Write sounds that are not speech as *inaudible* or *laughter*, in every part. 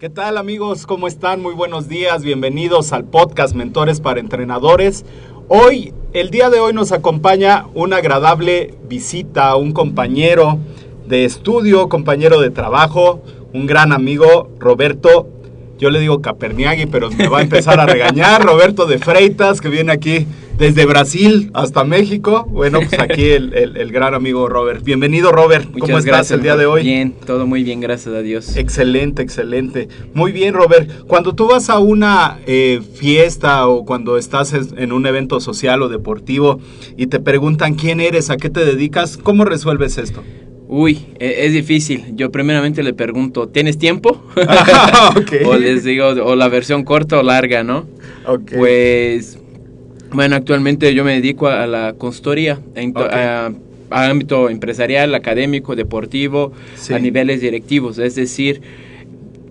¿Qué tal amigos? ¿Cómo están? Muy buenos días. Bienvenidos al podcast Mentores para Entrenadores. Hoy, el día de hoy nos acompaña una agradable visita, un compañero de estudio, compañero de trabajo, un gran amigo, Roberto. Yo le digo Caperniagui, pero me va a empezar a regañar. *laughs* Roberto de Freitas, que viene aquí desde Brasil hasta México. Bueno, pues aquí el, el, el gran amigo Robert. Bienvenido, Robert. Muchas ¿Cómo estás gracias, el día de hoy? Bien, todo muy bien, gracias a Dios. Excelente, excelente. Muy bien, Robert. Cuando tú vas a una eh, fiesta o cuando estás es- en un evento social o deportivo y te preguntan quién eres, a qué te dedicas, ¿cómo resuelves esto? Uy, e- es difícil. Yo primeramente le pregunto, ¿tienes tiempo? *laughs* Ah, *laughs* o les digo, o la versión corta o larga, ¿no? Ok. Pues, bueno, actualmente yo me dedico a la consultoría, en to- Ok. a, a ámbito empresarial, académico, deportivo, Sí. a niveles directivos. Es decir,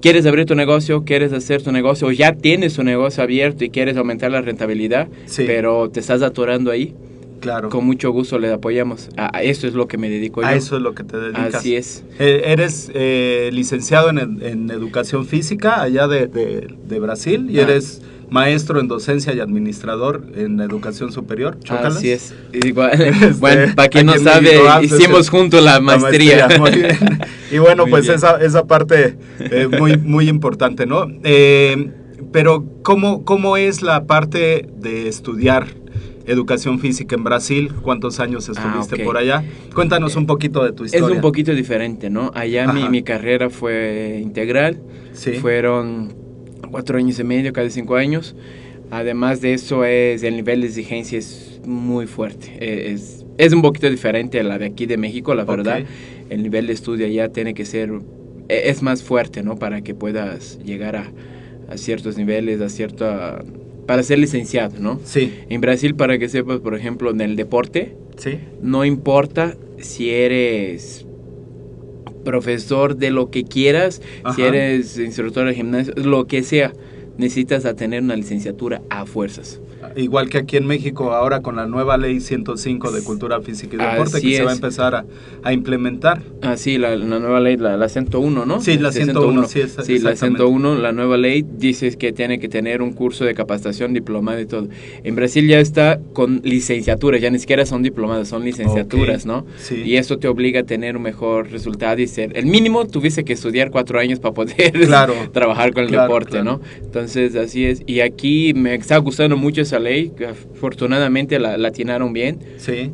quieres abrir tu negocio, quieres hacer tu negocio, o ya tienes tu negocio abierto y quieres aumentar la rentabilidad, Sí. pero te estás atorando ahí. claro. Con mucho gusto le apoyamos. A, a eso es lo que me dedico A yo. eso es lo que te dedicas. Así es. Eh, eres eh, licenciado en, ed- en educación física allá de, de- de Brasil y Ah. eres maestro en docencia y administrador en educación superior. Chócalas. Así es. Igual, *laughs* Este, bueno, para quien no sabe, ah, pues, hicimos es- juntos la maestría. muy bien. *laughs* Y bueno, Muy pues bien. esa, esa parte eh, muy, muy importante, ¿no? Eh, pero ¿cómo, ¿cómo es la parte de estudiar educación física en Brasil? ¿Cuántos años estuviste Ah, ok. por allá? Cuéntanos un poquito de tu es historia. un poquito diferente, ¿no? Allá mi, mi carrera fue integral. Sí. Fueron cuatro años y medio, casi cinco años. Además de eso, es, el nivel de exigencia es muy fuerte. Eh, Es, es un poquito diferente a la de aquí de México, la verdad. El nivel de estudio allá tiene que ser, e- es más fuerte, ¿no? Para que puedas llegar a, a ciertos niveles, a cierta... para ser licenciado, ¿no? Sí, En Brasil, para que sepas, por ejemplo, en el deporte, sí. no importa si eres profesor de lo que quieras, si eres instructor de gimnasio, lo que sea, necesitas a tener una licenciatura a fuerzas. Igual que aquí en México, ahora con la nueva ley 105 de cultura física y deporte Así que se va a es. empezar a, a implementar. Ah, sí, la, la nueva ley, la, la 101, ¿no? Sí, la 101, sí, es- Sí, la exactamente. 101, la nueva ley dice que tiene que tener un curso de capacitación, diplomado y todo. En Brasil ya está con licenciaturas, ya ni siquiera son diplomados, son licenciaturas, Ok, ¿no? sí. Y eso te obliga a tener un mejor resultado y ser... El mínimo tuviste que estudiar cuatro años para poder *laughs* Claro, trabajar con el claro, deporte, claro. ¿no? Entonces, así es. Y aquí me está gustando mucho esa ley, que afortunadamente la, la atinaron bien Sí,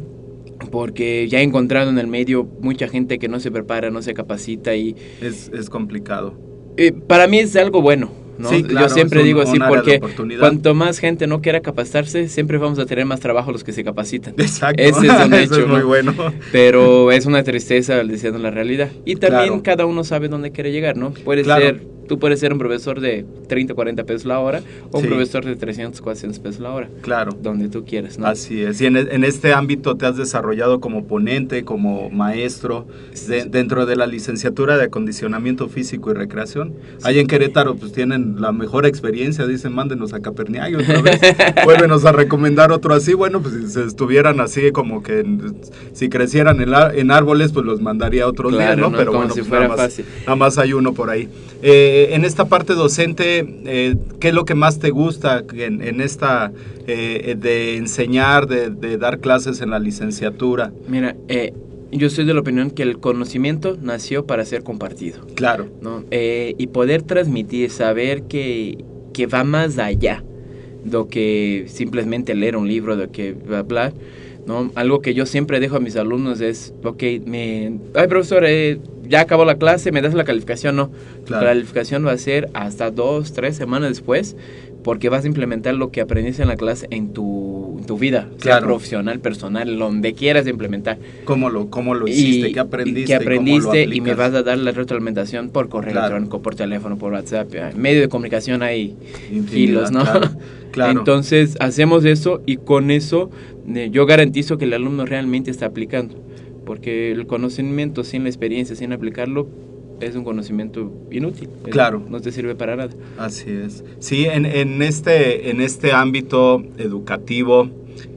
porque ya he encontrado en el medio mucha gente que no se prepara, no se capacita y es, es complicado. eh, para mí es algo bueno. ¿no? Sí, claro, Yo siempre un- digo así porque cuanto más gente no quiera capacitarse, siempre vamos a tener más trabajo los que se capacitan. Exacto. Ese es un *laughs* Eso hecho, es muy ¿no? bueno. Pero es una tristeza diciendo la realidad. Y también Claro. cada uno sabe dónde quiere llegar, ¿no? Puede Claro. ser Tú puedes ser un profesor de 30, 40 pesos la hora o un Sí. profesor de 300, 400 pesos la hora. Claro. Donde tú quieras, ¿no? Así es. Y en, en este ámbito te has desarrollado como ponente, como maestro, de- dentro de la licenciatura de acondicionamiento físico y recreación. Ahí en Querétaro pues tienen la mejor experiencia, dicen, mándenos a Caperniague otra vez, *laughs* vuélvenos a recomendar otro así. Bueno, pues si estuvieran así como que si crecieran en, en árboles, pues los mandaría otros días, ¿no? ¿no? Pero Como bueno, si pues, fuera nada, más, fácil. nada más hay uno por ahí. Eh, en esta parte docente, eh, ¿qué es lo que más te gusta en, en esta eh, de enseñar, de, de dar clases en la licenciatura? Mira, eh, yo soy de la opinión que el conocimiento nació para ser compartido. Claro, ¿no? Eh, y poder transmitir, saber que, que va más allá de que simplemente leer un libro, de que bla, bla, ¿no? Algo que yo siempre dejo a mis alumnos es, ok, me, ay profesor, eh, ya acabó la clase, me das la calificación, no. Claro. La calificación va a ser hasta dos, tres semanas después, porque vas a implementar lo que aprendiste en la clase en tu, en tu vida, sea Claro. profesional, personal, donde quieras implementar. ¿cómo lo, cómo lo hiciste? Y- ¿Qué aprendiste? y ¿Qué ¿Cómo lo aprendiste? Y me aplicas? vas a dar la retroalimentación por correo Claro. electrónico, por teléfono, por WhatsApp. En medio de comunicación hay kilos, ¿no? claro, claro. Entonces hacemos eso y con eso eh, yo garantizo que el alumno realmente está aplicando. Porque el conocimiento sin la experiencia, sin aplicarlo, es un conocimiento inútil. Claro. No te sirve para nada. Así es. Sí, en, en este, en este ámbito educativo,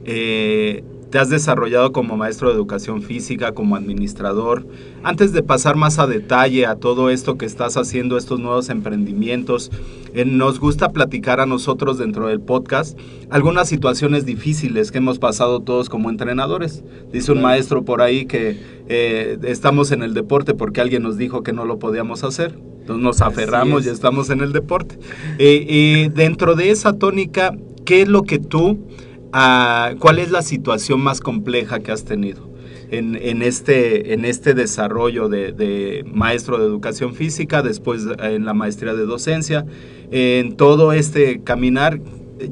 eh, te has desarrollado como maestro de educación física, como administrador. Antes de pasar más a detalle a todo esto que estás haciendo, estos nuevos emprendimientos, eh, nos gusta platicar a nosotros dentro del podcast algunas situaciones difíciles que hemos pasado todos como entrenadores. Dice un maestro por ahí que eh, estamos en el deporte porque alguien nos dijo que no lo podíamos hacer. Entonces nos aferramos es. y estamos en el deporte. Eh, eh, dentro de esa tónica, ¿qué es lo que tú, cuál es la situación más compleja que has tenido en, este, en este desarrollo de, maestro de educación física, después en la maestría de docencia, en todo este caminar?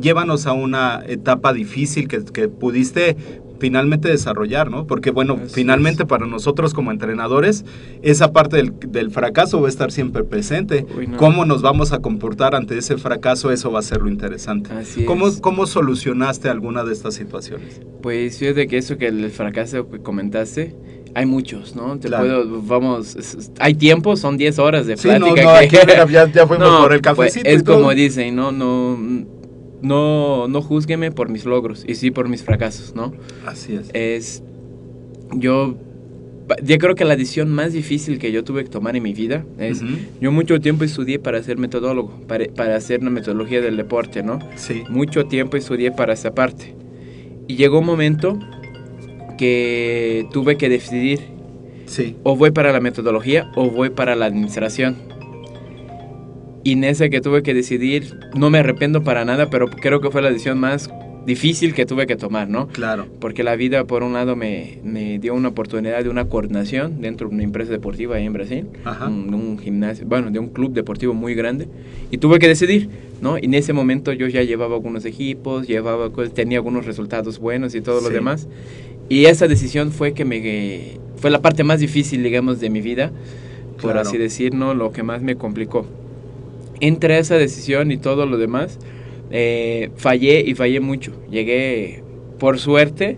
Llévanos a una etapa difícil que pudiste finalmente desarrollar, ¿no? Porque bueno, finalmente es. para nosotros como entrenadores, esa parte del, del fracaso va a estar siempre presente. Uy, no. ¿Cómo nos vamos a comportar ante ese fracaso? Eso va a ser lo interesante. Así ¿Cómo, es. ¿Cómo solucionaste alguna de estas situaciones? Pues fíjate que eso que el fracaso que comentaste, hay muchos, ¿no? Te Claro. puedo, vamos, hay tiempo, son 10 horas de Sí, no, plática. no, que- aquí mira, ya, ya fuimos *laughs* No, por el pues, cafecito. es como dicen, no, no, no, no juzgueme por mis logros y sí por mis fracasos, ¿no? Así es. Es, yo, yo creo que la decisión más difícil que yo tuve que tomar en mi vida es, yo mucho tiempo estudié para ser metodólogo, para, para hacer una metodología del deporte, ¿no? Sí, mucho tiempo estudié para esa parte. Y llegó un momento que tuve que decidir sí, o voy para la metodología o voy para la administración. Y en ese que tuve que decidir, no me arrepiento para nada, pero creo que fue la decisión más difícil que tuve que tomar, ¿no? claro. Porque la vida, por un lado, me, me dio una oportunidad de una coordinación dentro de una empresa deportiva ahí en Brasil, Ajá. un, un gimnasio, bueno, de un club deportivo muy grande, y tuve que decidir, ¿no? Y en ese momento yo ya llevaba algunos equipos, llevaba, co- tenía algunos resultados buenos y todo lo Sí. demás, y esa decisión fue que me, fue la parte más difícil, digamos, de mi vida, por Claro. así decir, ¿no? Lo que más me complicó. Entre esa decisión y todo lo demás, eh, fallé y fallé mucho. Llegué, por suerte,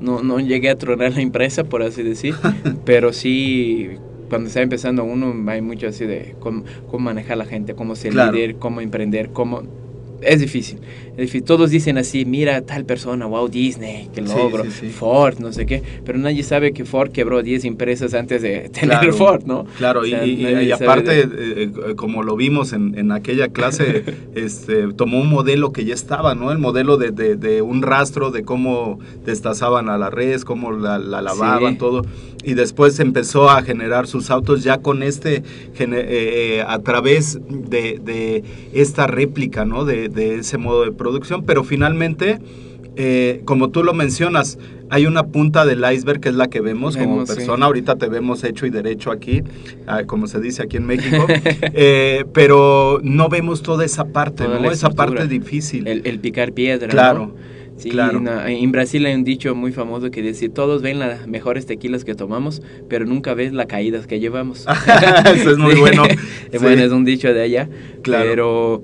no, no llegué a tronar la empresa, por así decir, *laughs* pero sí, cuando está empezando uno, hay mucho así de cómo, cómo manejar a la gente, cómo ser Claro. líder, cómo emprender, cómo... Es difícil, es difícil. Todos dicen así, mira tal persona, wow, Disney, qué Sí, logro, sí, sí. Ford, no sé qué, pero nadie sabe que Ford quebró 10 empresas antes de *laughs* tener Claro, Ford, ¿no? Claro, O sea, y, y- y aparte, de- eh, eh, como lo vimos en, en aquella clase, *laughs* este, tomó un modelo que ya estaba, ¿no? El modelo de, de- de un rastro de cómo destazaban a la res, cómo la, la lavaban, Sí. todo. Y después empezó a generar sus autos ya con este, eh, eh, a través de, de esta réplica, ¿no? De, de ese modo de producción. Pero finalmente, eh, como tú lo mencionas, hay una punta del iceberg que es la que vemos, como Vemos, sí. persona. Ahorita te vemos hecho y derecho aquí, ah, como se dice aquí en México. *laughs* Eh, pero no vemos toda esa parte, Toda ¿no? Esa parte difícil. El, el picar piedra, Claro. ¿no? Sí, Claro. no, en Brasil hay un dicho muy famoso que dice, todos ven las mejores tequilas que tomamos, pero nunca ves las caídas que llevamos. *laughs* Eso es muy Sí. bueno. *laughs* Bueno, Sí. es un dicho de allá. Claro. Pero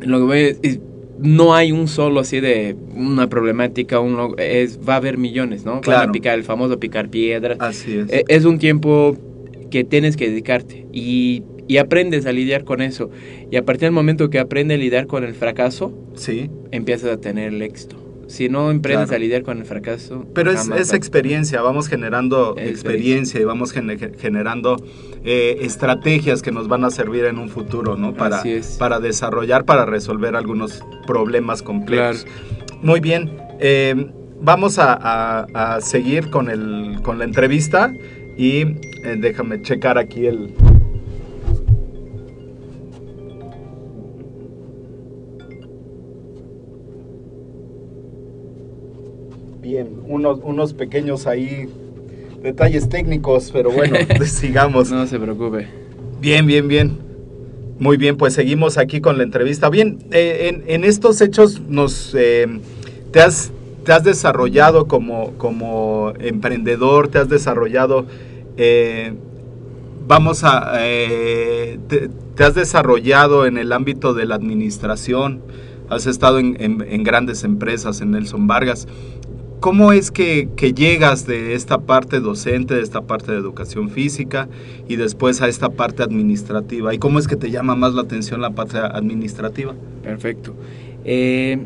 lo que voy es- no hay un solo así de una problemática, uno, es, va a haber millones, ¿no? Van Claro. a picar, el famoso picar piedras. Así es. E- Es un tiempo que tienes que dedicarte y, y aprendes a lidiar con eso. Y a partir del momento que aprendes a lidiar con el fracaso, sí. empiezas a tener el éxito. Si no Claro. a lidiar con el fracaso... Pero es, es experiencia, vamos generando experiencia y vamos gene- generando eh, estrategias que nos van a servir en un futuro, ¿no? Para, Así es. para desarrollar, para resolver algunos problemas complejos. Muy bien, eh, vamos a, a- a seguir con, el, con la entrevista y eh, déjame checar aquí el... Bien, unos, unos pequeños ahí detalles técnicos, pero bueno, *laughs* sigamos. No se preocupe. Bien, bien, bien. Muy bien, pues seguimos aquí con la entrevista. Bien, eh, en, en estos hechos nos eh, te has te has desarrollado como, como emprendedor, te has desarrollado, eh, vamos a, eh, te, te has desarrollado en el ámbito de la administración, has estado en, en- en grandes empresas, en Nelson Vargas. ¿Cómo es que, que llegas de esta parte docente, de esta parte de educación física y después a esta parte administrativa? ¿Y cómo es que te llama más la atención la parte administrativa? Perfecto. Eh,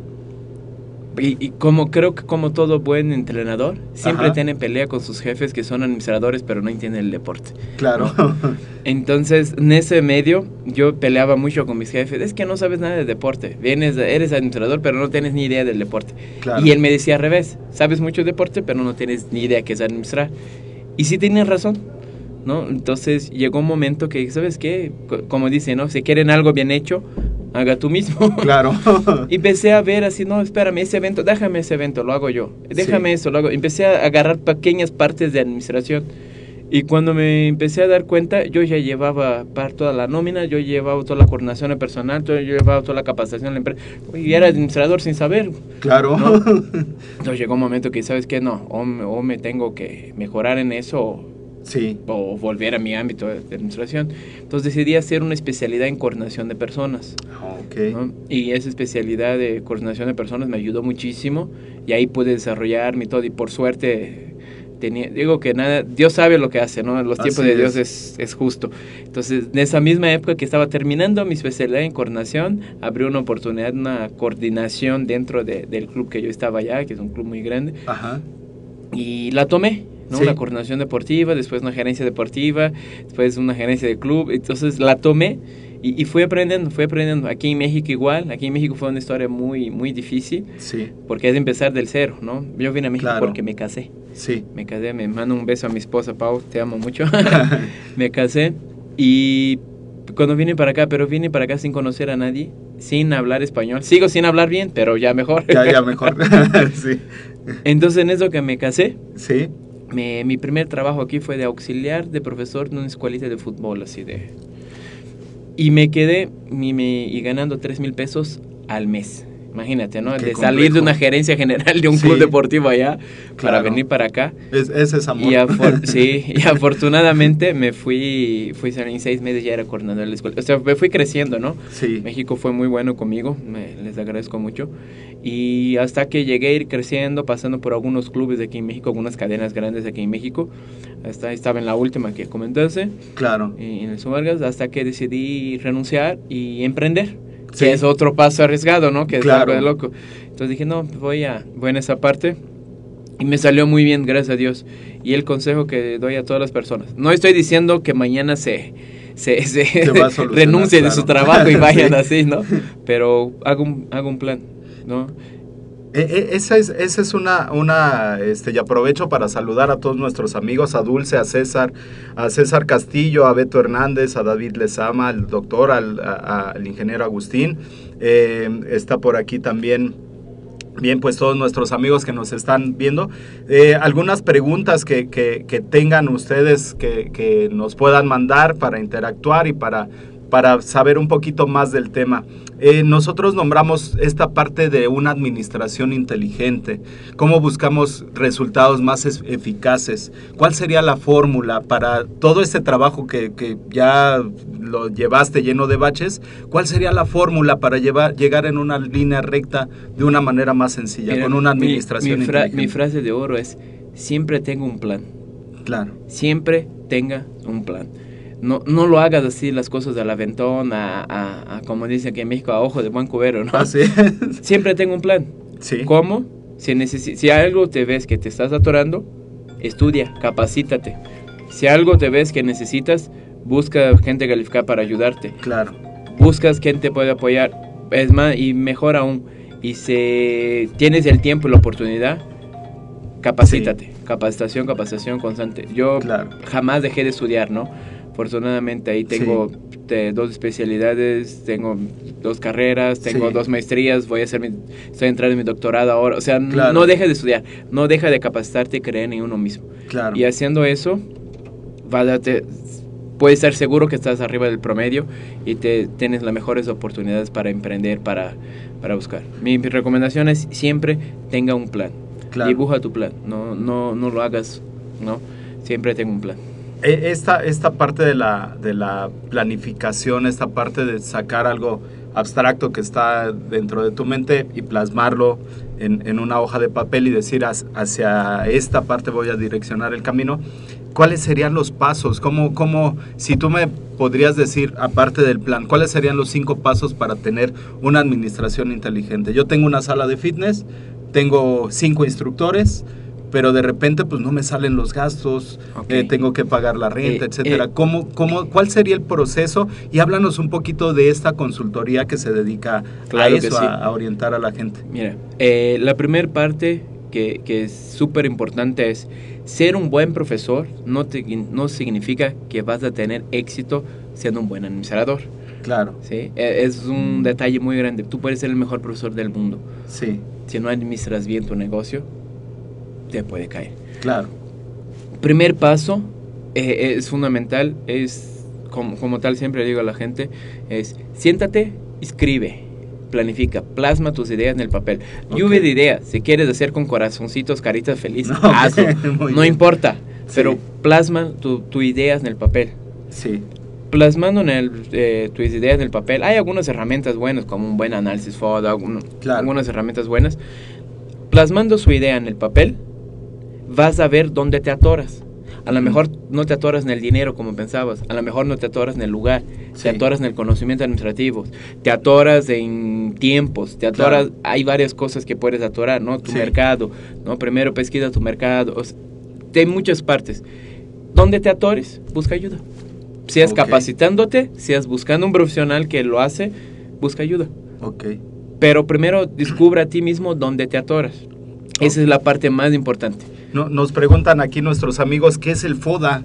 y, y como creo que como todo buen entrenador, siempre Ajá. tiene pelea con sus jefes que son administradores pero no entienden el deporte. Claro. *laughs* Entonces, en ese medio, yo peleaba mucho con mis jefes. Es que no sabes nada de deporte. Vienes, eres administrador, pero no tienes ni idea del deporte. Claro. Y él me decía al revés. Sabes mucho de deporte, pero no tienes ni idea qué es administrar. Y sí tenían razón, ¿no? Entonces, llegó un momento que, ¿sabes qué? Co- Como dicen, ¿no? Si quieren algo bien hecho, haga tú mismo. *laughs* Claro. *laughs* Y empecé a ver así, no, espérame, ese evento, déjame ese evento, lo hago yo. Déjame Sí. eso, lo hago. Empecé a agarrar pequeñas partes de administración. Y cuando me empecé a dar cuenta, yo ya llevaba para toda la nómina, yo llevaba toda la coordinación de personal, yo llevaba toda la capacitación de la empresa. Y era administrador sin saber. Claro. ¿no? *laughs* Entonces llegó un momento que, ¿sabes qué? No, o me, o me tengo que mejorar en eso Sí. o volver a mi ámbito de, administración. Entonces decidí hacer una especialidad en coordinación de personas. Ok. ¿no? Y esa especialidad de coordinación de personas me ayudó muchísimo y ahí pude desarrollar mi todo y por suerte tenía, digo que nada, Dios sabe lo que hace, ¿no? Los tiempos Así de Dios es. es, es justo. Entonces, en esa misma época que estaba terminando mi especialidad en coordinación, abrió una oportunidad, una coordinación dentro de- del club que yo estaba allá, que es un club muy grande, Ajá. y la tomé. ¿No? Sí. Una coordinación deportiva, después una gerencia deportiva, después una gerencia de club. Entonces la tomé y, y fui aprendiendo, fui aprendiendo. Aquí en México igual, aquí en México fue una historia muy, muy difícil Sí. porque es de empezar del cero, ¿no? Yo vine a México Claro. porque me casé. Sí. Me casé, me mando un beso a mi esposa Pau, te amo mucho. *laughs* *laughs* me casé y cuando vine para acá, pero vine para acá sin conocer a nadie, sin hablar español. Sigo sin hablar bien, pero ya mejor. Ya, ya *laughs* mejor. sí. Entonces en eso que me casé, Sí. Me- mi primer trabajo aquí fue de auxiliar de profesor en una escuelita de fútbol, así de... Y me quedé y ganando 3 mil pesos al mes. Imagínate, ¿no? Qué de salir de una gerencia general de un Sí. club deportivo allá para Claro. venir para acá. Es, ese es amor. Y, *laughs* sí, y afortunadamente me fui, fui en seis meses ya era coordinador de la escuela. O sea, me fui creciendo, ¿no? Sí. México fue muy bueno conmigo, me- les agradezco mucho. Y hasta que llegué a ir creciendo, pasando por algunos clubes de aquí en México, algunas cadenas grandes de aquí en México. Hasta estaba en la última que comentaste, Claro. en el Vargas, hasta que decidí renunciar y emprender. Sí. Que es otro paso arriesgado, ¿no? Que es Claro. algo de loco. Entonces dije, no, voy a, voy en esa parte. Y me salió muy bien, gracias a Dios. Y el consejo que doy a todas las personas. No estoy diciendo que mañana se, se, *laughs* se Se renuncie de su claro. trabajo y vayan *laughs* Sí. así, ¿no? Pero hago un, hago un plan, ¿no? E- e- esa es, esa es una, una, este, y aprovecho para saludar a todos nuestros amigos, a Dulce, a César, a César Castillo, a Beto Hernández, a David Lezama, al doctor, al, a- ingeniero Agustín. Eh, está por aquí también, bien, pues todos nuestros amigos que nos están viendo. Eh, algunas preguntas que, que- que tengan ustedes que, que nos puedan mandar para interactuar y para para saber un poquito más del tema. Eh, nosotros nombramos esta parte de una administración inteligente. ¿Cómo buscamos resultados más es- eficaces? ¿Cuál sería la fórmula para todo este trabajo que, que ya lo llevaste lleno de baches? ¿Cuál sería la fórmula para llevar, llegar en una línea recta de una manera más sencilla, Mira, con una mi- administración mi, fra- inteligente? mi frase de oro es, siempre tenga un plan. Claro. Siempre tenga un plan. No, no lo hagas así las cosas del aventón, a, a- a, como dicen aquí en México, a ojo de buen cubero, ¿no? Así *laughs* Siempre tenga un plan. Sí. ¿Cómo? Si, necesi- si algo te ves que te estás atorando, estudia, capacítate. Si algo te ves que necesitas, busca gente calificada para ayudarte. Claro. Buscas quien te puede apoyar. Es más, y mejor aún, y si tienes el tiempo y la oportunidad, capacítate. Capacitación, capacitación constante. Yo Claro. jamás dejé de estudiar, ¿no? Afortunadamente ahí tengo eh, dos especialidades, tengo dos carreras, tengo Sí. dos maestrías, voy a hacer mi, estoy entrando en mi doctorado ahora. O sea, Claro. no deja de estudiar, no deja de capacitarte y creer en uno mismo. Claro. Y haciendo eso, va a darte- puedes estar seguro que estás arriba del promedio y te tienes las mejores oportunidades para emprender, para, para buscar. Mi, mi recomendación es siempre tenga un plan. Claro. Dibuja tu plan, no, no, no lo hagas, ¿no? Siempre tenga un plan. E- Esta, esta parte de la, de la planificación, esta parte de sacar algo abstracto que está dentro de tu mente y plasmarlo en, en una hoja de papel y decir "Hac- hacia esta parte voy a direccionar el camino, ¿cuáles serían los pasos? ¿Cómo, cómo, si tú me podrías decir, aparte del plan, cuáles serían los cinco pasos para tener una administración inteligente? Yo tengo una sala de fitness, tengo cinco instructores, pero de repente pues no me salen los gastos, Ok. eh, tengo que pagar la renta, Eh, etcétera. eh. ¿Cómo, cómo, ¿Cuál sería el proceso? Y háblanos un poquito de esta consultoría que se dedica Claro a eso, sí. a, a orientar a la gente. Mira, eh, la primera parte que, que es súper importante es ser un buen profesor no, te- no significa que vas a tener éxito siendo un buen administrador. Claro, ¿sí? Eh, Es un detalle muy grande. Tú puedes ser el mejor profesor del mundo. sí, Si no administras bien tu negocio, te puede caer. claro, Primer paso eh, es fundamental, es como, como tal siempre digo a la gente, es siéntate, escribe, planifica, plasma tus ideas en el papel. Lluvia Ok. de ideas, si quieres hacer con corazoncitos, caritas felices, *laughs* Ok, hazlo, *laughs* no importa, Sí. pero plasma tu, tu ideas en el papel. sí, Plasmando en el, eh, tus ideas en el papel, hay algunas herramientas buenas, como un buen análisis FODA, algún- Claro. algunas herramientas buenas. Plasmando su idea en el papel, vas a ver dónde te atoras. A lo mejor no te atoras en el dinero como pensabas, a lo mejor no te atoras en el lugar, Sí. te atoras en el conocimiento administrativo, te atoras en tiempos, te atoras, Claro. hay varias cosas que puedes atorar, ¿no? Tu Sí. mercado, ¿no? Primero pesquisa tu mercado, o sea, hay muchas partes. ¿Dónde te atores? Busca ayuda. Seas Ok. capacitándote, seas buscando un profesional que lo hace, busca ayuda. ok, Pero primero descubre a ti mismo dónde te atoras. Esa es la parte más importante. No, nos preguntan aquí nuestros amigos, ¿qué es el FODA?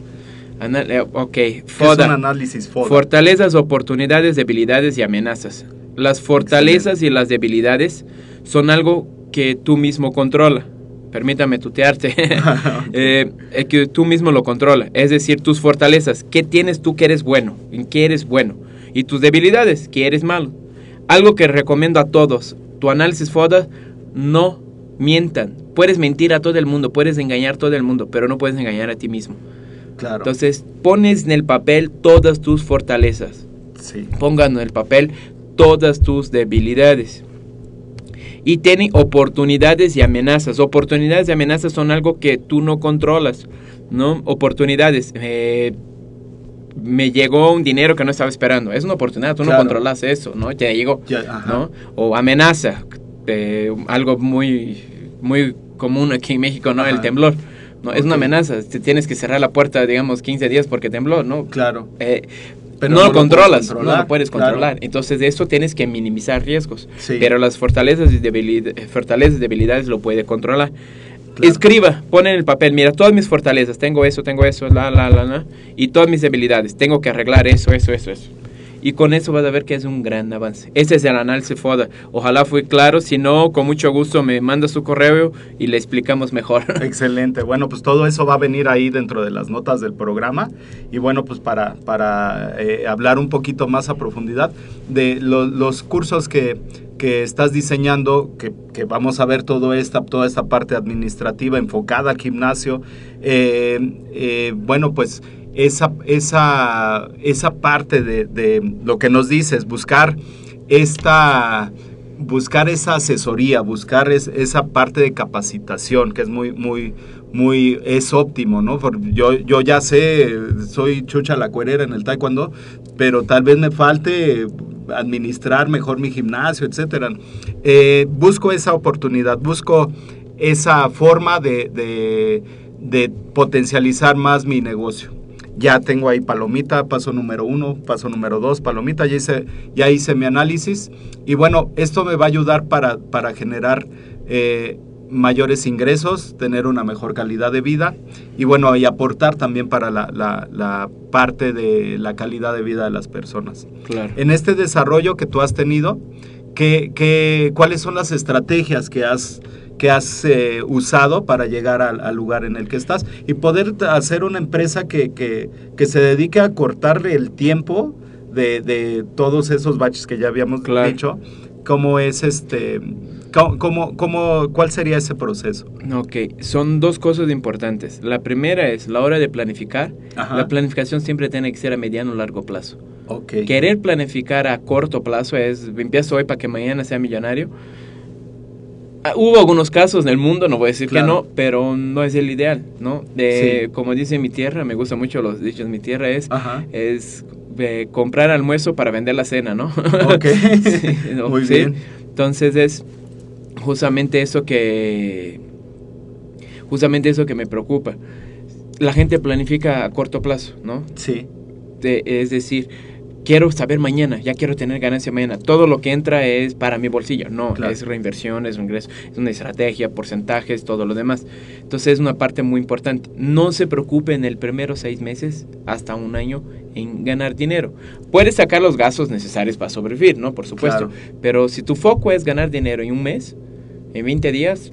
Ana- eh, ok, ¿Qué es un FODA. análisis FODA? Fortalezas, oportunidades, debilidades y amenazas. Las fortalezas y las debilidades son algo que tú mismo controla. Permítame tutearte. *laughs* *laughs* Eh, eh, que tú mismo lo controla. Es decir, tus fortalezas. ¿Qué tienes tú que eres bueno? ¿En qué eres bueno? Y tus debilidades, que eres malo. Algo que recomiendo a todos. Tu análisis FODA, no mientan. Puedes mentir a todo el mundo, puedes engañar a todo el mundo, pero no puedes engañar a ti mismo. claro, Entonces, pones en el papel todas tus fortalezas. sí, Pongan en el papel todas tus debilidades. Y tiene oportunidades y amenazas. Oportunidades y amenazas son algo que tú no controlas, ¿no? Oportunidades. eh, me llegó un dinero que no estaba esperando. Es una oportunidad, tú Claro. no controlas eso, ¿no? Te llegó, Ya. ¿no? O amenaza, eh, algo muy, muy común aquí en México, ¿no? El temblor. No, es una amenaza. Te tienes que cerrar la puerta, digamos, 15 días porque tembló, ¿no? claro, Eh, Pero no, no lo controlas, no lo puedes claro. controlar. Entonces de eso tienes que minimizar riesgos. Sí. Pero las fortalezas y debilidades, fortalezas y debilidades lo puede controlar. Claro. Escriba, pon en el papel, mira, todas mis fortalezas, tengo eso, tengo eso, la, la, la, la, y todas mis debilidades, tengo que arreglar eso, eso, eso, eso. Y con eso vas a ver que es un gran avance. Ese es el análisis FODA. Ojalá fue claro. Si no, con mucho gusto me manda su correo y le explicamos mejor. *laughs* Excelente. Bueno, pues todo eso va a venir ahí dentro de las notas del programa. Y bueno, pues para, para eh, hablar un poquito más a profundidad de lo- los cursos que, que estás diseñando, que, que vamos a ver todo esta, toda esta parte administrativa enfocada al gimnasio. eh, eh, bueno, pues esa, esa, esa parte de, de lo que nos dices, buscar esta buscar esa asesoría, buscar es- esa parte de capacitación que es muy, muy, muy, es óptimo, ¿no? Yo, yo ya sé, soy chucha la cuerera en el taekwondo, pero tal vez me falte administrar mejor mi gimnasio, etcétera. Eh, busco esa oportunidad, busco esa forma de, de, de potencializar más mi negocio. Ya tengo ahí palomita, paso número uno, paso número dos, palomita, ya hice, ya hice mi análisis y bueno, esto me va a ayudar para, para generar eh, mayores ingresos, tener una mejor calidad de vida y bueno, y aportar también para la, la- la parte de la calidad de vida de las personas. Claro. En este desarrollo que tú has tenido, ¿qué, qué, cuáles son las estrategias que has, que has eh, usado para llegar al, al lugar en el que estás y poder hacer una empresa que, que- que se dedique a cortarle el tiempo de, de todos esos baches que ya habíamos Claro. dicho? ¿Cómo es este? ¿Cómo, cómo, cómo- cuál sería ese proceso? Ok, son dos cosas importantes. La primera es la hora de planificar. Ajá. La planificación siempre tiene que ser a mediano o largo plazo. Ok. Querer planificar a corto plazo es empiezo hoy para que mañana sea millonario. Ah, hubo algunos casos en el mundo, no voy a decir Claro. que no, pero no es el ideal, ¿no? De, Sí. Como dice mi tierra, me gustan mucho los dichos, mi tierra es, Ajá. es eh, comprar almuerzo para vender la cena, ¿no? Ok. *laughs* Sí, no, Muy sí. bien. Entonces es justamente eso que justamente eso que me preocupa. La gente planifica a corto plazo, ¿no? Sí. De- es decir, quiero saber mañana, ya quiero tener ganancia mañana. Todo lo que entra es para mi bolsillo. No, Claro. es reinversión, es un ingreso, es una estrategia, porcentajes, todo lo demás. Entonces es una parte muy importante. No se preocupe en el primero seis meses hasta un año en ganar dinero. Puedes sacar los gastos necesarios para sobrevivir, ¿no? Por supuesto. Claro. Pero si tu foco es ganar dinero en un mes, en 20 días,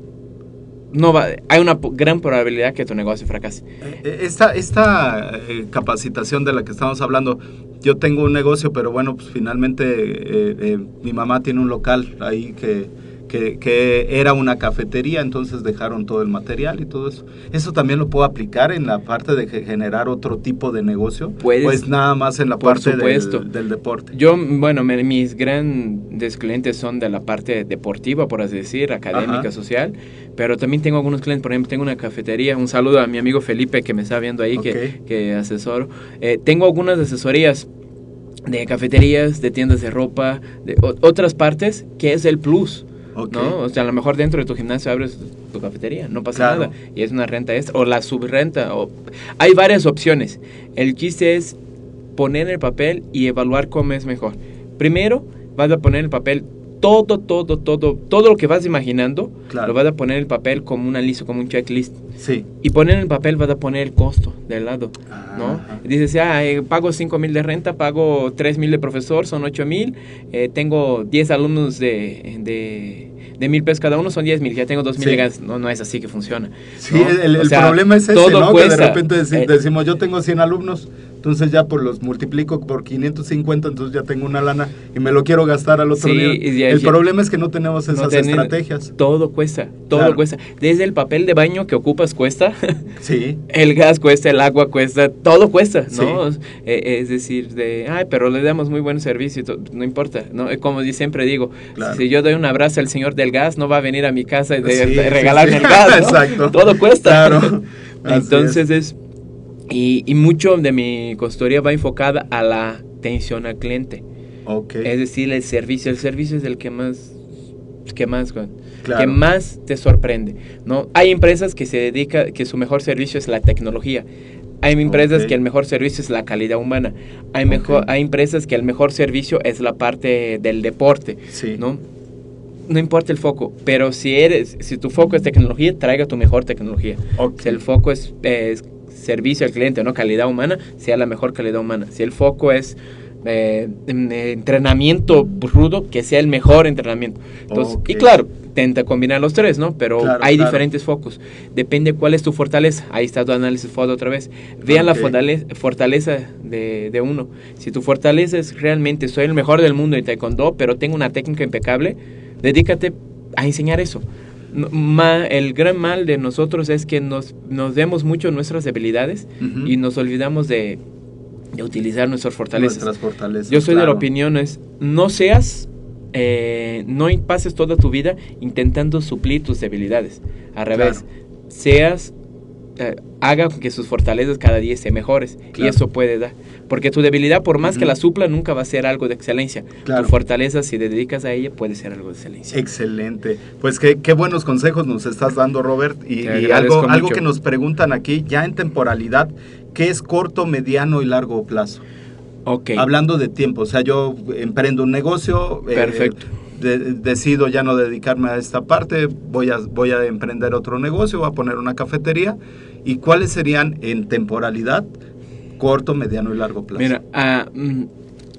no va, hay una gran probabilidad que tu negocio fracase. Eh, Esta, esta eh, capacitación de la que estamos hablando, yo tengo un negocio, pero bueno, pues finalmente eh, eh, mi mamá tiene un local ahí que, que, que era una cafetería, entonces dejaron todo el material y todo eso. ¿Eso también lo puedo aplicar en la parte de ge- generar otro tipo de negocio? Puedes. Pues nada más en la Por parte del, del deporte. Yo, bueno, me- mis grandes clientes son de la parte deportiva, por así decir, académica, Ajá. social, pero también tengo algunos clientes, por ejemplo, tengo una cafetería, un saludo a mi amigo Felipe que me está viendo ahí, que, Ok. que asesoro. Eh, tengo algunas asesorías de cafeterías, de tiendas de ropa, de otras partes, que es el plus. ¿No? O sea, a lo mejor dentro de tu gimnasio abres tu cafetería, no pasa Claro. nada. Y es una renta extra, o la subrenta, o... Hay varias opciones. El chiste es poner en el papel y evaluar cómo es mejor. Primero, vas a poner en el papel todo, todo, todo, todo lo que vas imaginando, Claro. lo vas a poner en el papel como una lista, como un checklist. Sí. Y poner en el papel vas a poner el costo del lado, ¿no? Ajá. Dices, ah, eh, pago 5 mil de renta, pago 3 mil de profesor, son 8 mil, eh, tengo 10 alumnos de, de, de mil pesos cada uno, son 10 mil, ya tengo 2 mil Sí. No, no es así que funciona. Sí, ¿no? el, el O sea, problema es ese, ¿no? cuesta. Que de repente Eh, decimos, yo tengo 100 alumnos, entonces ya por los multiplico por 550, entonces ya tengo una lana y me lo quiero gastar al otro Sí, día. ya- el ya- problema es que no tenemos no esas tener- estrategias. Todo cuesta, todo Claro. cuesta. Desde el papel de baño que ocupas cuesta, *laughs* Sí, el gas cuesta, el agua cuesta, todo cuesta, ¿no? Sí. Eh, es decir, de, ay, pero le damos muy buen servicio, no importa, ¿no? Como siempre digo, Claro. si yo doy un abrazo al señor del gas, no va a venir a mi casa de, Sí, regalarme el gas, *laughs* ¿no? Exacto. Todo cuesta. Claro. *laughs* Entonces es, y, y mucho de mi consultoría va enfocada a la atención al cliente. ok. Es decir, el servicio, el servicio es el que más, que más, Claro. que más te sorprende, ¿no? Hay empresas que se dedican, que su mejor servicio es la tecnología. Hay empresas Ok. que el mejor servicio es la calidad humana. Hay, mejor, Ok. hay empresas que el mejor servicio es la parte del deporte, Sí. ¿no? No importa el foco, pero si eres, si tu foco es tecnología, traiga tu mejor tecnología. Ok. Si el foco es, es servicio al cliente, no calidad humana, sea la mejor calidad humana. Si el foco es eh, eh, entrenamiento rudo que sea el mejor entrenamiento. Entonces, Ok. Y claro, intenta combinar los tres, ¿no? Pero Claro, hay claro. diferentes focos. Depende cuál es tu fortaleza. Ahí está tu análisis FOD otra vez. Vean Ok. la fortaleza, fortaleza de, de uno. Si tu fortaleza es realmente soy el mejor del mundo en taekwondo, pero tengo una técnica impecable, dedícate a enseñar eso. Ma- el gran mal de nosotros es que nos, nos vemos mucho nuestras debilidades Ujú. y nos olvidamos de, de utilizar nuestras fortalezas. Nuestras fortalezas. Yo soy de claro. la opinión es, no seas, eh, no pases toda tu vida intentando suplir tus debilidades. Al revés, seas, eh, haga que sus fortalezas cada día se mejores. Y eso puede dar. Porque tu debilidad, por más que la supla, nunca va a ser algo de excelencia. Claro. Tu fortaleza, si te dedicas a ella, puede ser algo de excelencia. Excelente. Pues qué, qué buenos consejos nos estás dando, Robert. Y, algo, algo que nos preguntan aquí, ya en temporalidad, ¿qué es corto, mediano y largo plazo? ok. Hablando de tiempo, o sea, yo emprendo un negocio. eh, Perfecto. de- decido ya no dedicarme a esta parte, voy a, voy a emprender otro negocio, voy a poner una cafetería. ¿Y cuáles serían en temporalidad corto, mediano y largo plazo? Ah, mm,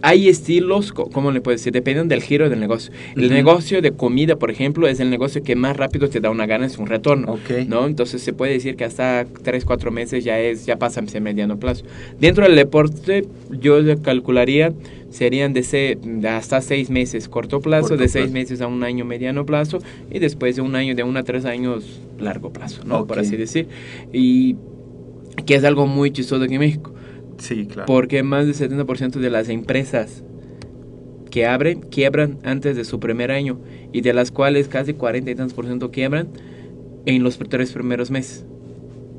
hay estilos, ¿cómo le puedes decir? Dependen del giro del negocio. El Ujú. negocio de comida, por ejemplo, es el negocio que más rápido te da una ganancia, un retorno. Ok. ¿no? Entonces se puede decir que hasta 3, 4 meses ya es ya pasa a ese mediano plazo. Dentro del deporte, yo calcularía serían de, se- de hasta 6 meses corto plazo, Corto de 6 plazo. meses a un año mediano plazo y después de un año, de 1 a 3 años largo plazo, ¿no? Por Ok. así decir. Y que es algo muy chistoso aquí en México. Sí, claro. Porque más del 70% de las empresas que abren quiebran antes de su primer año y de las cuales casi 40 y tantos por ciento quiebran en los tres primeros meses.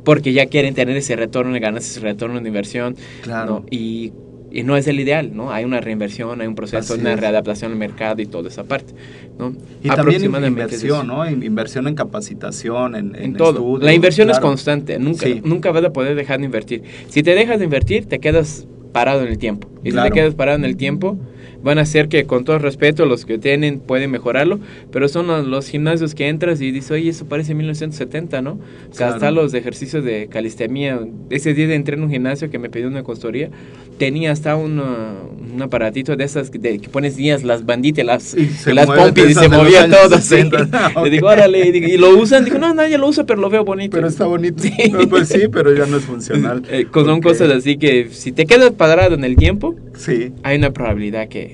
Porque ya quieren tener ese retorno de ganancias, ese retorno de inversión. Claro. ¿no? Y, y no es el ideal, ¿no? Hay una reinversión, hay un proceso, Así una es. readaptación al mercado y toda esa parte, ¿no? Y también inversión. ¿no? In- Inversión en capacitación, en, En en todo. estudios, la inversión es constante. Nunca, Sí. nunca vas a poder dejar de invertir. Si te dejas de invertir, te quedas parado en el tiempo. Y si te quedas parado en el tiempo, van a ser que, con todo respeto, los que tienen pueden mejorarlo, pero son los, los gimnasios que entras y dices, oye, eso parece 1970, ¿no? O sea, Claro. hasta los ejercicios de calistemia. Ese día entré en un gimnasio que me pidió una consultoría, tenía hasta un, uh, un aparatito de esas que, de- que pones guías, las banditas, las, Y se y las pompis y se movía todo. así. 60. *laughs* Le digo, órale, y, digo, ¿y lo usan? Digo, no, nadie lo usa, pero lo veo bonito. Pero está bonito. *laughs* Sí. No, pues sí, pero ya no es funcional. *laughs* Eh, con- son Ok. cosas así que si te quedas parado en el tiempo, Sí. hay una probabilidad que,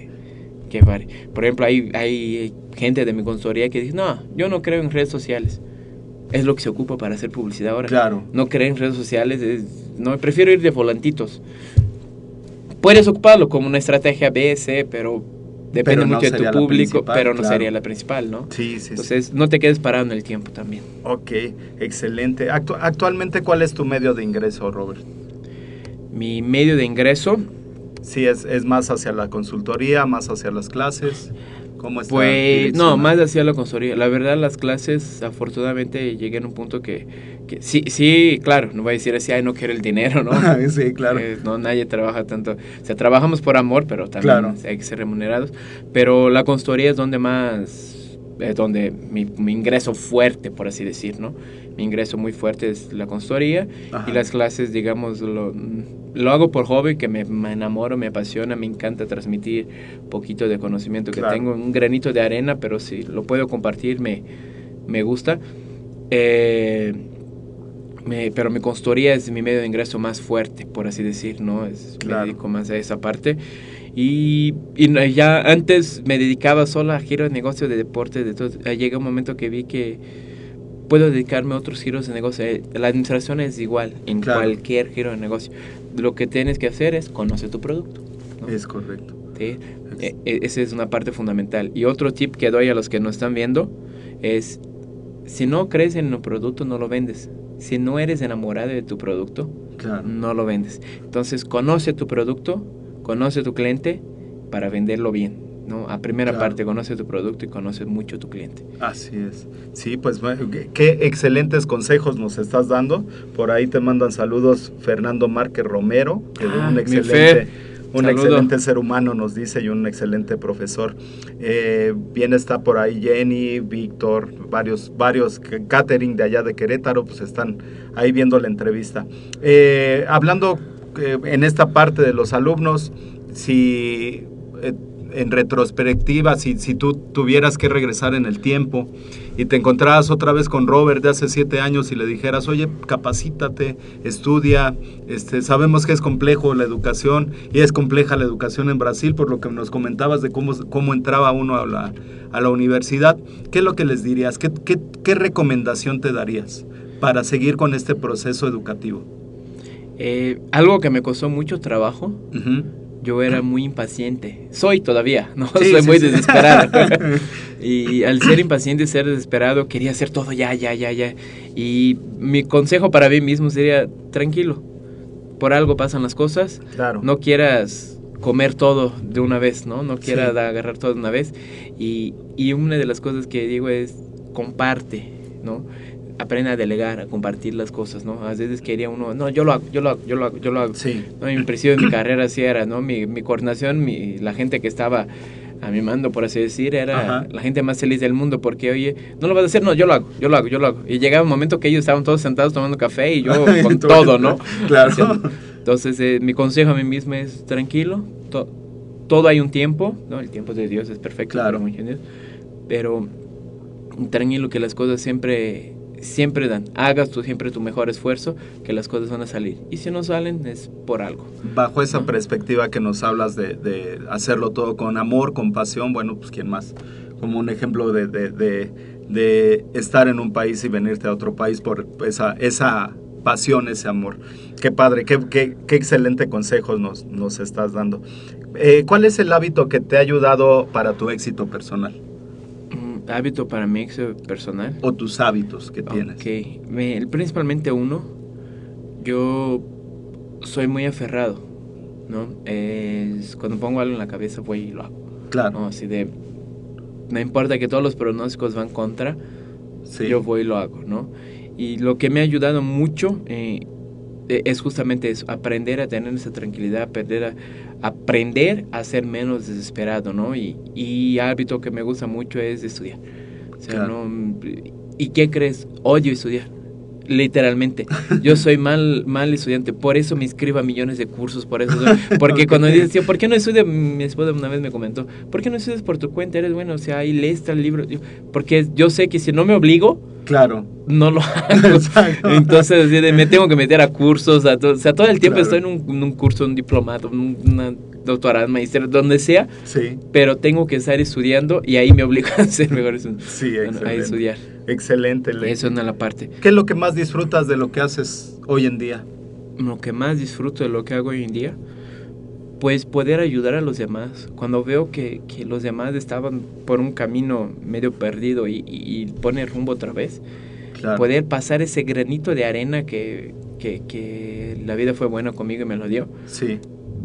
Por ejemplo, hay, hay gente de mi consultoría que dice, no, yo no creo en redes sociales. Es lo que se ocupa para hacer publicidad ahora. Claro. No creo en redes sociales, es- no, prefiero ir de volantitos. Puedes ocuparlo como una estrategia B, C, pero depende Pero no mucho de tu público, pero no claro. sería la principal, ¿no? Sí, sí, sí. Entonces, no te quedes parado en el tiempo también. Ok, excelente. Actu- actualmente, ¿cuál es tu medio de ingreso, Robert? Mi medio de ingreso, Sí, es, es más hacia la consultoría, más hacia las clases. ¿Cómo está? Pues no, más hacia la consultoría. La verdad, las clases, afortunadamente, llegué a un punto que, que sí, sí, claro, no voy a decir así, ay, no quiero el dinero, ¿no? *laughs* sí, claro. Eh, no, nadie trabaja tanto. O sea, trabajamos por amor, pero también Claro. hay que ser remunerados. Pero la consultoría es donde más, es donde mi, mi ingreso fuerte, por así decir, ¿no? Mi ingreso muy fuerte es la consultoría Ajá. y las clases, digamos, lo, lo hago por hobby, que me, me enamoro, me apasiona, me encanta transmitir poquito de conocimiento que Claro. tengo, un granito de arena, pero si lo puedo compartir, me, me gusta. Eh, me- pero mi consultoría es mi medio de ingreso más fuerte, por así decir, ¿no? Es, Claro. Me dedico más a esa parte. Y, y ya antes me dedicaba solo a giros de negocio, de deporte, de todo. Eh, Llega un momento que vi que puedo dedicarme a otros giros de negocio. Eh, La administración es igual en Claro. cualquier giro de negocio. Lo que tienes que hacer es conocer tu producto. ¿no? Es correcto. ¿sí? E- e- esa es una parte fundamental. Y otro tip que doy a los que no están viendo es, si no crees en el producto, no lo vendes. Si no eres enamorado de tu producto, Claro. no lo vendes. Entonces, conoce tu producto, conoce tu cliente para venderlo bien. ¿no? A primera Claro. parte, conoce tu producto y conoce mucho tu cliente. Así es. Sí, pues qué- excelentes consejos nos estás dando. Por ahí te mandan saludos Fernando Márquez Romero, que es Ah, un excelente, un Saludo. excelente ser humano nos dice y un excelente profesor. Eh, bien está por ahí Jenny, Víctor, varios, varios catering de allá de Querétaro, pues están ahí viendo la entrevista. Eh, hablando en esta parte de los alumnos, si eh, en retrospectiva, si, si tú tuvieras que regresar en el tiempo y te encontraras otra vez con Robert de hace siete años y le dijeras, oye, capacítate, estudia, este, sabemos que es complejo la educación y es compleja la educación en Brasil por lo que nos comentabas de cómo, cómo entraba uno a la, a la universidad, ¿qué es lo que les dirías? ¿Qué, qué, qué recomendación te darías para seguir con este proceso educativo? Eh, algo que me costó mucho trabajo, yo era muy impaciente. Soy todavía, ¿no? Sí, Soy sí, muy sí. desesperado. *laughs* y al ser impaciente y ser desesperado, quería hacer todo ya, ya, ya, ya. Y mi consejo para mí mismo sería, tranquilo, por algo pasan las cosas, Claro. no quieras comer todo de una vez, ¿no? No quieras agarrar todo de una vez. Y, y una de las cosas que digo es, comparte, ¿no? Aprende a delegar, a compartir las cosas, ¿no? A veces quería uno, no, yo lo hago, yo lo hago, yo lo hago, yo lo hago. Sí. ¿no? Mi principio de mi carrera así era, ¿no? Mi, mi coordinación, mi, la gente que estaba a mi mando, por así decir, era Ajá. la gente más feliz del mundo porque, oye, no lo vas a hacer, no, yo lo hago, yo lo hago, yo lo hago. Y llegaba un momento que ellos estaban todos sentados tomando café y yo *laughs* con todo, ¿no? *laughs* Claro. Entonces, eh, mi consejo a mí mismo es tranquilo, to- todo hay un tiempo, ¿no? El tiempo de Dios es perfecto, Claro. pero tranquilo que las cosas siempre siempre dan. Hagas tú siempre tu mejor esfuerzo, que las cosas van a salir. Y si no salen, es por algo. Bajo esa ¿no? perspectiva que nos hablas de, de hacerlo todo con amor, con pasión, bueno, pues quién más. Como un ejemplo de, de, de- de estar en un país y venirte a otro país por esa, esa pasión, ese amor. Qué padre, qué, qué, qué excelente consejo nos, nos estás dando. Eh, ¿Cuál es el hábito que te ha ayudado para tu éxito personal? Hábito para mi éxito personal. O tus hábitos que tienes. Ok, me- principalmente uno, yo soy muy aferrado, ¿no? Es, cuando pongo algo en la cabeza voy y lo hago, Claro. ¿no? Así de, no importa que todos los pronósticos van contra, sí. yo voy y lo hago, ¿no? Y lo que me ha ayudado mucho eh, e- es justamente eso, aprender a tener esa tranquilidad, aprender a, aprender a ser menos desesperado, ¿no? Y, y hábito que me gusta mucho es estudiar. O sea, Claro. no, ¿Y qué crees? Odio estudiar. Literalmente. Yo *laughs* soy mal, mal estudiante. Por eso me inscribo a millones de cursos. Por eso. *laughs* Porque cuando dices, ¿por qué no estudias? Mi esposa una vez me comentó, ¿por qué no estudias por tu cuenta? Eres bueno. O sea, ahí lees tal libro. Porque yo sé que si no me obligo, Claro. no lo *laughs* hago. Exacto. Entonces, me *laughs* tengo que meter a cursos. A o sea, todo el tiempo Claro. estoy en un, en un curso, un diplomado, un, una doctorado, maestría, donde sea. Sí. Pero tengo que estar estudiando y ahí me obligo a ser mejor Sí, bueno, a estudiar. Excelente. Le- Eso es una la parte. ¿Qué es lo que más disfrutas de lo que haces hoy en día? Lo que más disfruto de lo que hago hoy en día, pues poder ayudar a los demás. Cuando veo que, que los demás estaban por un camino medio perdido y, y, poner rumbo otra vez, Claro. poder pasar ese granito de arena que, que, que la vida fue buena conmigo y me lo dio, Sí.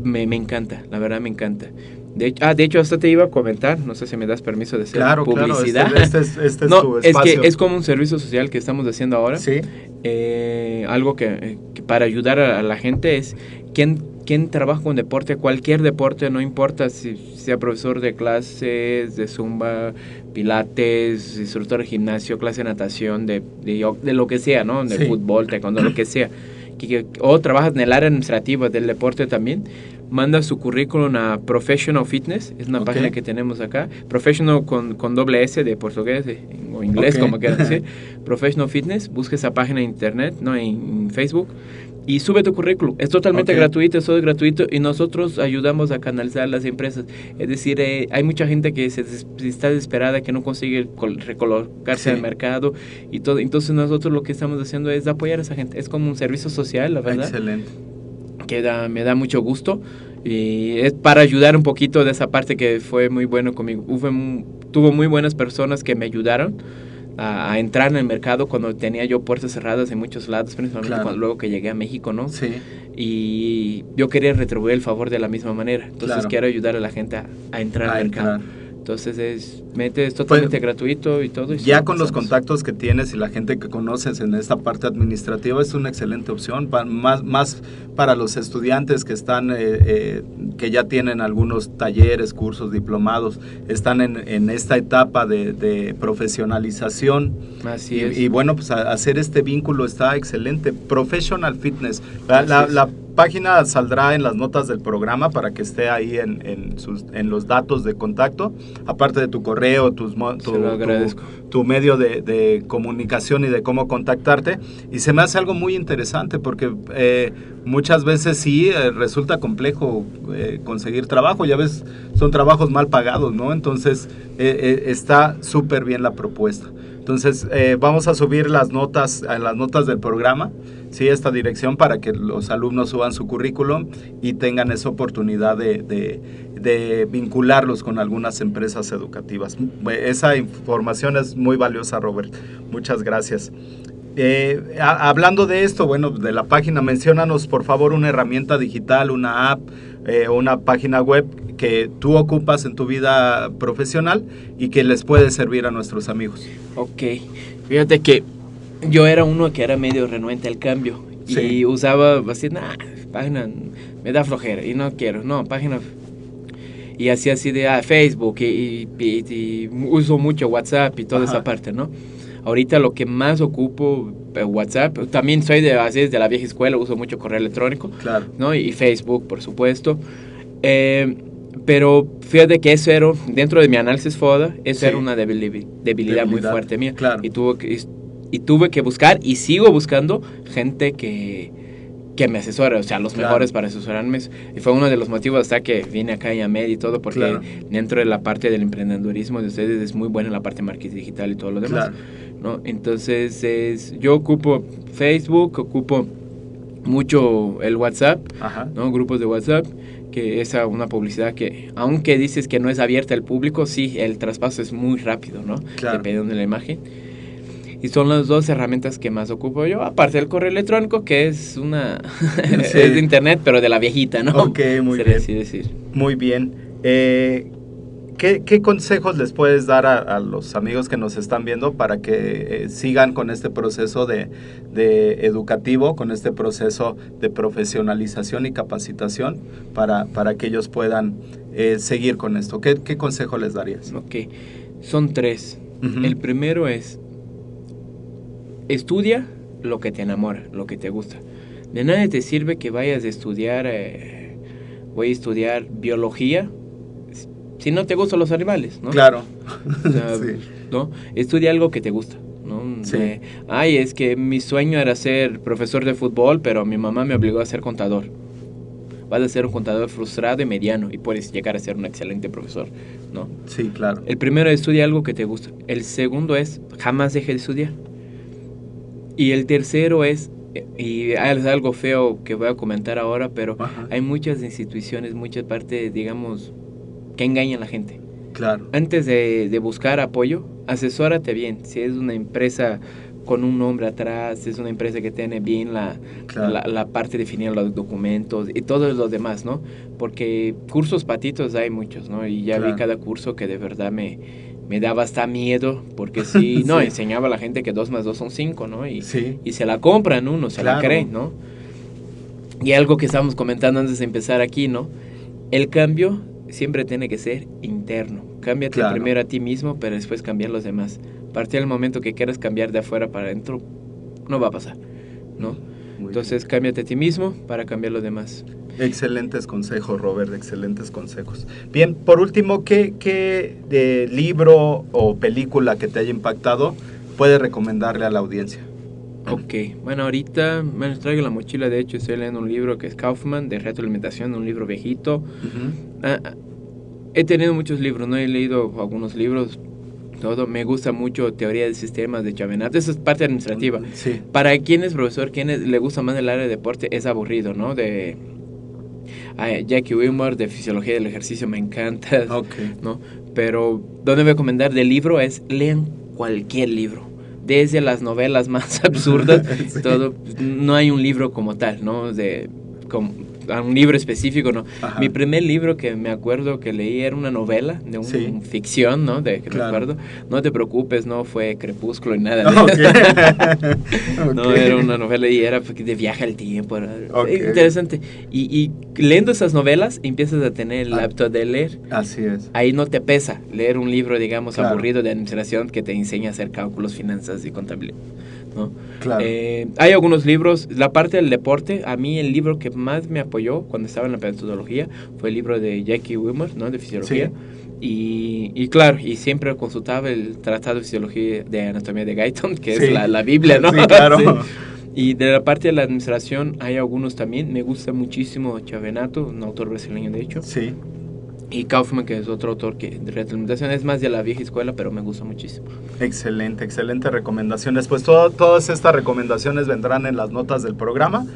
me, me encanta, la verdad me encanta. De hecho, ah, de hecho, hasta te iba a comentar, no sé si me das permiso de hacer Claro, publicidad. claro. Este, este es, este es no, tu es espacio. que es como un servicio social que estamos haciendo ahora. Sí. Eh, algo que, que para ayudar a, a la gente es quien, quien trabaja con deporte, cualquier deporte, no importa si sea profesor de clases, de zumba, pilates, instructor de gimnasio, clase de natación, de, de, de lo que sea, ¿no? De Sí. fútbol, taekwondo, lo que sea. O trabajas en el área administrativa del deporte también, manda su currículum a Professional Fitness, es una Ok. página que tenemos acá, Professional con, con doble S de portugués o inglés, Ok. como quieran decir. *laughs* Professional Fitness, busca esa página en internet, no en, en Facebook y sube tu currículum. Es totalmente gratuito, es todo gratuito y nosotros ayudamos a canalizar las empresas. Es decir, eh, hay mucha gente que se des- está desesperada, que no consigue col- recolocarse Sí. al mercado y todo. Entonces nosotros lo que estamos haciendo es apoyar a esa gente. Es como un servicio social, la verdad Excelente. que da- me da mucho gusto y es para ayudar un poquito de esa parte que fue muy bueno conmigo. Tuvo muy buenas personas que me ayudaron a, a entrar en el mercado cuando tenía yo puertas cerradas en muchos lados, principalmente Claro. cuando, luego que llegué a México, ¿no? Sí. Y yo quería retribuir el favor de la misma manera. Entonces Claro. quiero ayudar a la gente a, a entrar A al mercado. entrar. Entonces es, mete, es totalmente gratuito y todo. y Ya con los contactos que tienes y la gente que conoces en esta parte administrativa es una excelente opción, pa- más, más para los estudiantes que están, eh, eh, que ya tienen algunos talleres, cursos, diplomados, están en, en esta etapa de, de profesionalización. Así y, es. y bueno, pues a- hacer este vínculo está excelente. Professional Fitness. La, la- la página saldrá en las notas del programa para que esté ahí en, en, sus, en los datos de contacto, aparte de tu correo, tus, tu, tu- tu medio de, de comunicación y de cómo contactarte. Y se me hace algo muy interesante porque eh, muchas veces sí eh, resulta complejo eh, conseguir trabajo. Ya ves, son trabajos mal pagados, ¿no? Entonces eh, eh, está súper bien la propuesta. Entonces eh, vamos a subir las notas, las notas del programa, sí, esta dirección para que los alumnos suban su currículum y tengan esa oportunidad de, vincularlos con algunas empresas educativas. Esa información es muy valiosa, Robert. Muchas gracias. Eh, hablando de esto, bueno, de la página, menciónanos por favor una herramienta digital, una app, eh, una página web que tú ocupas en tu vida profesional y que les puede servir a nuestros amigos. Ok, fíjate que yo era uno que era medio renuente al cambio y Sí. usaba así, nah, página me da flojera y no quiero, no, página. Y así así de ah, Facebook y, y- y uso mucho WhatsApp y toda Ajá. esa parte, ¿no? Ahorita lo que más ocupo eh, WhatsApp, también soy de así de la vieja escuela, uso mucho correo electrónico. Claro. ¿no? Y Facebook, por supuesto. Eh, pero fíjate que eso era, dentro de mi análisis FODA, eso Sí. era una debili- debilidad, muy Debilidad, fuerte mía. claro. Y, tuve que, y tuve que buscar, y sigo buscando, gente que, que me asesore, o sea, los Claro. mejores para asesorarme. Y fue uno de los motivos hasta que vine acá a Med y todo, porque Claro. dentro de la parte del emprendedurismo de ustedes es muy buena la parte de marketing digital y todo lo demás. Claro. ¿no? Entonces, es, yo ocupo Facebook, ocupo mucho el WhatsApp, Ajá. ¿no? Grupos de WhatsApp, que es una publicidad que, aunque dices que no es abierta al público, sí, el traspaso es muy rápido, ¿no? Claro. Dependiendo de la imagen. Y son las dos herramientas que más ocupo yo, aparte del correo electrónico, que es una... *laughs* Sí. es de internet, pero de la viejita, ¿no? Ok, muy Se bien. decir. Muy bien. Eh, ¿qué, qué consejos les puedes dar a, a los amigos que nos están viendo para que eh, sigan con este proceso de, de educativo, con este proceso de profesionalización y capacitación para, para que ellos puedan eh, seguir con esto? ¿Qué, qué consejo les darías? Ok, son tres. El primero es, estudia lo que te enamora, lo que te gusta. De nada te sirve que vayas a estudiar, eh, voy a estudiar biología, si no te gustan los animales, ¿no? Claro. O sea, *laughs* Sí. ¿no? Estudia algo que te gusta, ¿no? Sí. Ay, es que mi sueño era ser profesor de fútbol, pero mi mamá me obligó a ser contador. Vas a ser un contador frustrado y mediano y puedes llegar a ser un excelente profesor, ¿no? Sí, claro. El primero es estudia algo que te gusta. El segundo es jamás deje de estudiar. Y el tercero es, y es algo feo que voy a comentar ahora, pero Ajá. hay muchas instituciones, muchas partes, digamos, que engañan a la gente. Claro. Antes de, de buscar apoyo, asesórate bien. Si es una empresa con un nombre atrás, es una empresa que tiene bien la, Claro. la, la parte de definir los documentos y todo lo demás, ¿no? Porque cursos patitos hay muchos, ¿no? Y ya vi Claro. cada curso que de verdad me, me daba hasta miedo, porque sí, *laughs* no, Sí. enseñaba a la gente que dos más dos son cinco, ¿no? Y, Sí. y se la compran uno, se la creen, ¿no? Y algo que estábamos comentando antes de empezar aquí, ¿no? El cambio siempre tiene que ser interno. Cámbiate Claro. primero a ti mismo, pero después cambiar a los demás. A partir del momento que quieras cambiar de afuera para adentro, no va a pasar, ¿no? Muy Entonces, cámbiate a ti mismo para cambiar a los demás. Excelentes consejos, Robert, excelentes consejos. Bien, por último, ¿qué, qué de libro o película que te haya impactado puede recomendarle a la audiencia? Ok, bueno, ahorita me traigo la mochila, de hecho estoy leyendo un libro que es Kaufman, de retroalimentación, un libro viejito. Ah, he tenido muchos libros, no he leído algunos libros, todo. Me gusta mucho teoría de sistemas de Chavenato, eso es parte administrativa. Sí, Para quien es profesor, quien es- le gusta más el área de deporte, es aburrido, ¿no? De Jackie Wilmore, de fisiología del ejercicio, me encanta, *laughs* ok. ¿no? Pero donde voy a recomendar del libro es lean cualquier libro. Desde las novelas más *laughs* absurdas, *laughs* Sí. todo, no hay un libro como tal, ¿no? De, como, a un libro específico, ¿no? Ajá. Mi primer libro que me acuerdo que leí era una novela de un, Sí. ficción, ¿no? De que Claro. me acuerdo. No te preocupes, no fue Crepúsculo ni nada. *laughs* *laughs* No, era una novela y era de viaje al tiempo. Era Ok. interesante. Y, y leyendo esas novelas empiezas a tener el Ah. hábito de leer. Así es. Ahí no te pesa leer un libro, digamos, Claro. aburrido de administración que te enseña a hacer cálculos, finanzas y contabilidad. ¿No? Claro. Eh, hay algunos libros, la parte del deporte, a mí el libro que más me apoyó cuando estaba en la metodología fue el libro de Jackie Wimmer, ¿no? De fisiología. Sí. Y, y claro, y siempre consultaba el Tratado de Fisiología de Anatomía de Guyton, que Sí. es la, la Biblia, ¿no? *laughs* Sí, claro. *laughs* Sí. Y de la parte de la administración hay algunos también. Me gusta muchísimo Chavenato, un autor brasileño de hecho. Sí. Y Kaufman, que es otro autor que de retroalimentación es más de la vieja escuela, pero me gusta muchísimo. Excelente, excelente recomendaciones. Pues todo- todas estas recomendaciones vendrán en las notas del programa.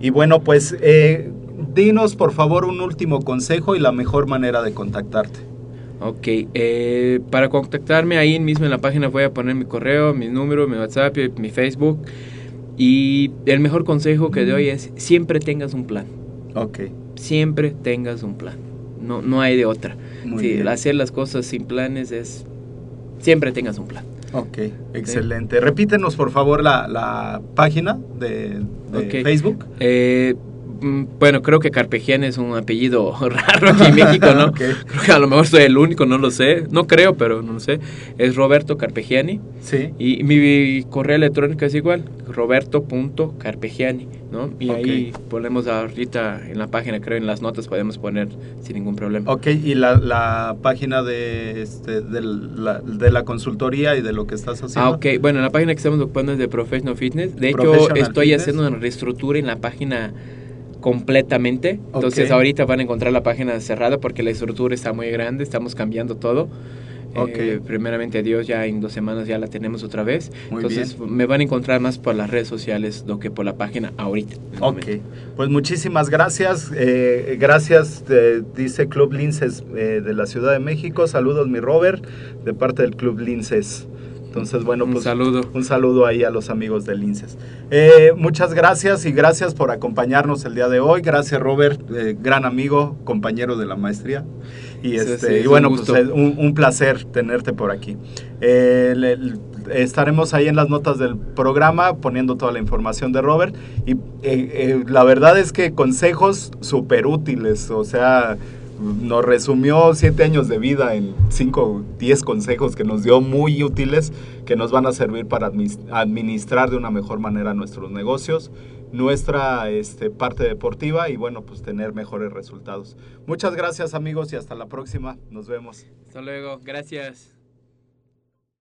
Y bueno, pues eh, dinos por favor un último consejo y la mejor manera de contactarte. Ok, eh, para contactarme ahí mismo en la página voy a poner mi correo, mi número, mi WhatsApp, y mi Facebook. Y el mejor consejo que doy es siempre tengas un plan. Ok, Siempre tengas un plan. No, no hay de otra. Sí, hacer las cosas sin planes es... Siempre tengas un plan. ok, excelente. Repítenos por favor la, la página de, de Ok. Facebook. Eh, bueno, creo que Carpegiani es un apellido *laughs* raro aquí en México, ¿no? *laughs* Ok. Creo que a lo mejor soy el único, no lo sé. No creo, pero no lo sé. Es Roberto Carpegiani. Sí. Y mi correo electrónico es igual, roberto.carpegiani, ¿no? Y Ok. ahí ponemos ahorita en la página, creo en las notas podemos poner sin ningún problema. Ok, y la, la página de, este, de, la, de la consultoría y de lo que estás haciendo. Ah, ok. Bueno, en la página que estamos ocupando es de Professional Fitness. De hecho, estoy Fitness. haciendo una reestructura en la página completamente. Entonces, Ok. ahorita van a encontrar la página cerrada porque la estructura está muy grande, estamos cambiando todo. Ok. Eh, primeramente Dios, ya en dos semanas ya la tenemos otra vez. Muy Entonces, bien. me van a encontrar más por las redes sociales do que por la página ahorita. Ok, pues muchísimas gracias. eh, gracias, eh, dice Club Linces eh, de la Ciudad de México. Saludos, mi Robert, de parte del Club Linces. Entonces, bueno, Un pues saludo. un saludo ahí a los amigos de Linces. Eh, muchas gracias y gracias por acompañarnos el día de hoy. Gracias, Robert, eh, gran amigo, compañero de la maestría. Y, Sí, este, sí, y es bueno, un pues es un, un placer tenerte por aquí. Eh, le- estaremos ahí en las notas del programa poniendo toda la información de Robert. Y eh, eh, la verdad es que consejos súper útiles, o sea, nos resumió siete años de vida en cinco, diez consejos que nos dio muy útiles, que nos van a servir para administrar de una mejor manera nuestros negocios, nuestra este, parte deportiva y bueno, pues tener mejores resultados. Muchas gracias amigos y hasta la próxima. Nos vemos. Hasta luego. Gracias.